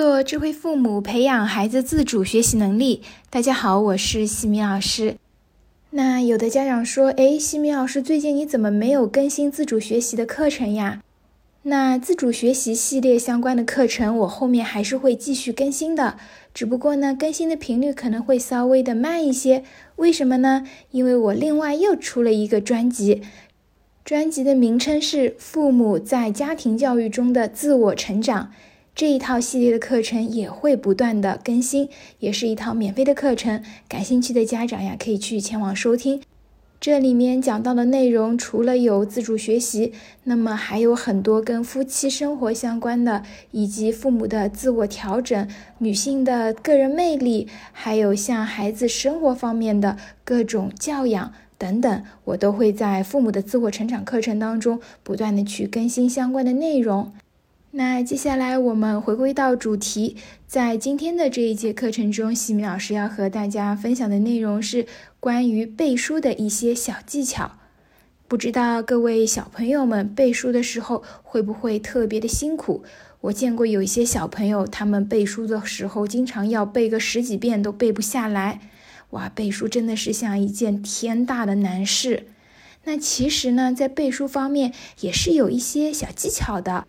做智慧父母，培养孩子自主学习能力。大家好，我是西米老师。那有的家长说，哎，西米老师，最近你怎么没有更新自主学习的课程呀？那自主学习系列相关的课程，我后面还是会继续更新的，只不过呢，更新的频率可能会稍微的慢一些。为什么呢？因为我另外又出了一个专辑，专辑的名称是《父母在家庭教育中的自我成长》。这一套系列的课程也会不断的更新，也是一套免费的课程。感兴趣的家长呀，可以去前往收听。这里面讲到的内容，除了有自主学习，那么还有很多跟夫妻生活相关的，以及父母的自我调整、女性的个人魅力，还有像孩子生活方面的各种教养等等，我都会在父母的自我成长课程当中不断的去更新相关的内容。那接下来我们回归到主题，在今天的这一节课程中，西米老师要和大家分享的内容是关于背书的一些小技巧。不知道各位小朋友们背书的时候会不会特别的辛苦？我见过有一些小朋友，他们背书的时候经常要背个十几遍都背不下来。哇，背书真的是像一件天大的难事。那其实呢，在背书方面也是有一些小技巧的。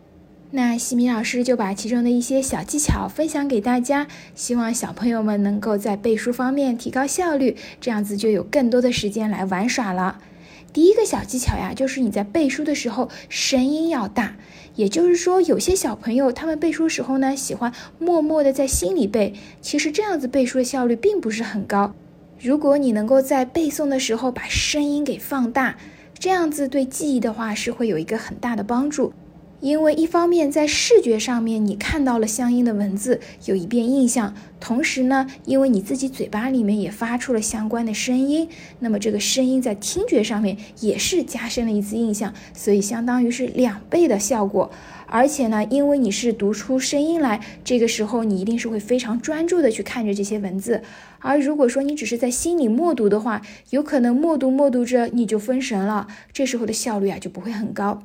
那西米老师就把其中的一些小技巧分享给大家，希望小朋友们能够在背书方面提高效率，这样子就有更多的时间来玩耍了。第一个小技巧呀，就是你在背书的时候声音要大，也就是说，有些小朋友他们背书时候呢，喜欢默默的在心里背，其实这样子背书的效率并不是很高。如果你能够在背诵的时候把声音给放大，这样子对记忆的话是会有一个很大的帮助。因为一方面在视觉上面你看到了相应的文字，有一遍印象；同时呢，因为你自己嘴巴里面也发出了相关的声音，那么这个声音在听觉上面也是加深了一次印象，所以相当于是两倍的效果。而且呢，因为你是读出声音来，这个时候你一定是会非常专注的去看着这些文字。而如果说你只是在心里默读的话，有可能默读默读着你就分神了，这时候的效率啊就不会很高。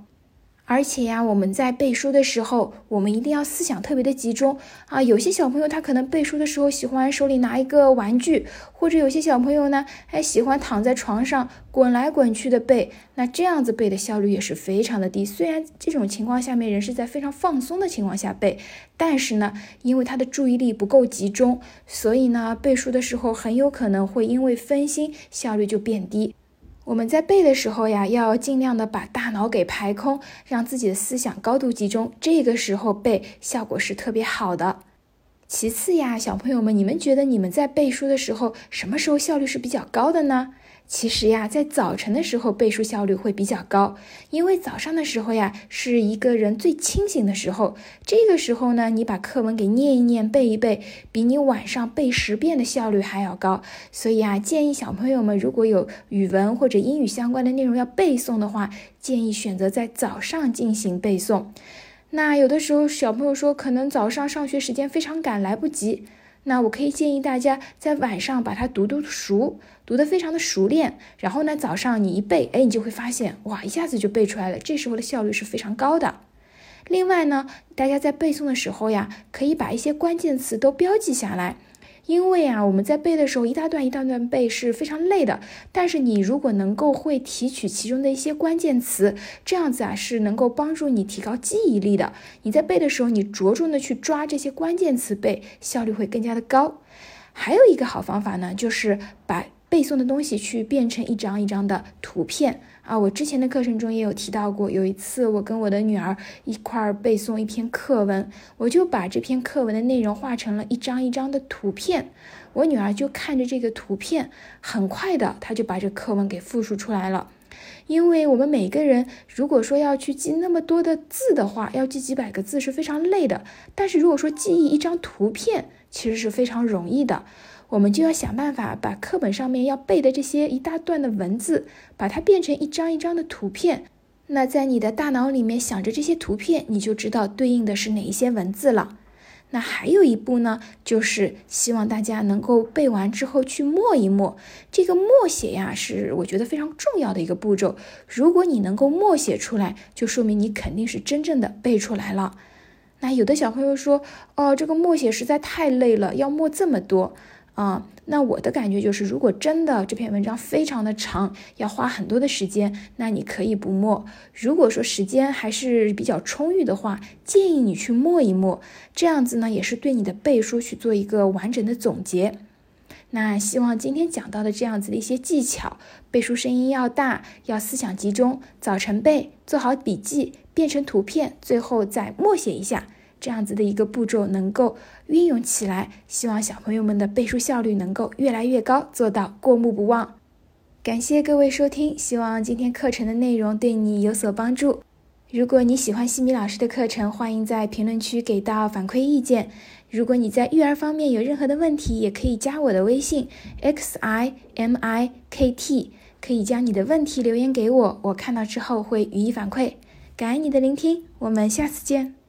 而且呀，我们在背书的时候，我们一定要思想特别的集中啊。有些小朋友他可能背书的时候喜欢手里拿一个玩具，或者有些小朋友呢还喜欢躺在床上滚来滚去的背，那这样子背的效率也是非常的低。虽然这种情况下面人是在非常放松的情况下背，但是呢，因为他的注意力不够集中，所以呢，背书的时候很有可能会因为分心，效率就变低。我们在背的时候呀，要尽量的把大脑给排空，让自己的思想高度集中，这个时候背效果是特别好的。其次呀，小朋友们，你们觉得你们在背书的时候，什么时候效率是比较高的呢？其实呀，在早晨的时候背书效率会比较高，因为早上的时候呀是一个人最清醒的时候。这个时候呢，你把课文给念一念、背一背，比你晚上背十遍的效率还要高。所以啊，建议小朋友们如果有语文或者英语相关的内容要背诵的话，建议选择在早上进行背诵。那有的时候小朋友说，可能早上上学时间非常赶，来不及。那我可以建议大家在晚上把它读读熟，读得非常的熟练，然后呢，早上你一背，哎，你就会发现，哇，一下子就背出来了，这时候的效率是非常高的。另外呢，大家在背诵的时候呀，可以把一些关键词都标记下来。因为啊，我们在背的时候一大段一大段背是非常累的。但是你如果能够会提取其中的一些关键词，这样子啊是能够帮助你提高记忆力的。你在背的时候，你着重的去抓这些关键词背，效率会更加的高。还有一个好方法呢，就是把背诵的东西去变成一张一张的图片。啊，我之前的课程中也有提到过。有一次，我跟我的女儿一块儿背诵一篇课文，我就把这篇课文的内容画成了一张一张的图片。我女儿就看着这个图片，很快的，她就把这课文给复述出来了。因为我们每个人如果说要去记那么多的字的话，要记几百个字是非常累的。但是如果说记忆一张图片，其实是非常容易的。我们就要想办法把课本上面要背的这些一大段的文字，把它变成一张一张的图片。那在你的大脑里面想着这些图片，你就知道对应的是哪一些文字了。那还有一步呢，就是希望大家能够背完之后去默一默。这个默写呀，是我觉得非常重要的一个步骤。如果你能够默写出来，就说明你肯定是真正的背出来了。那有的小朋友说，哦，这个默写实在太累了，要默这么多啊。那我的感觉就是，如果真的这篇文章非常的长，要花很多的时间，那你可以不默。如果说时间还是比较充裕的话，建议你去默一默，这样子呢，也是对你的背书去做一个完整的总结。那希望今天讲到的这样子的一些技巧，背书声音要大，要思想集中，早晨背，做好笔记，变成图片，最后再默写一下，这样子的一个步骤能够运用起来。希望小朋友们的背书效率能够越来越高，做到过目不忘。感谢各位收听，希望今天课程的内容对你有所帮助。如果你喜欢西米老师的课程，欢迎在评论区给到反馈意见。如果你在育儿方面有任何的问题，也可以加我的微信 x i m i k t，可以将你的问题留言给我，我看到之后会予以反馈。感恩你的聆听，我们下次见。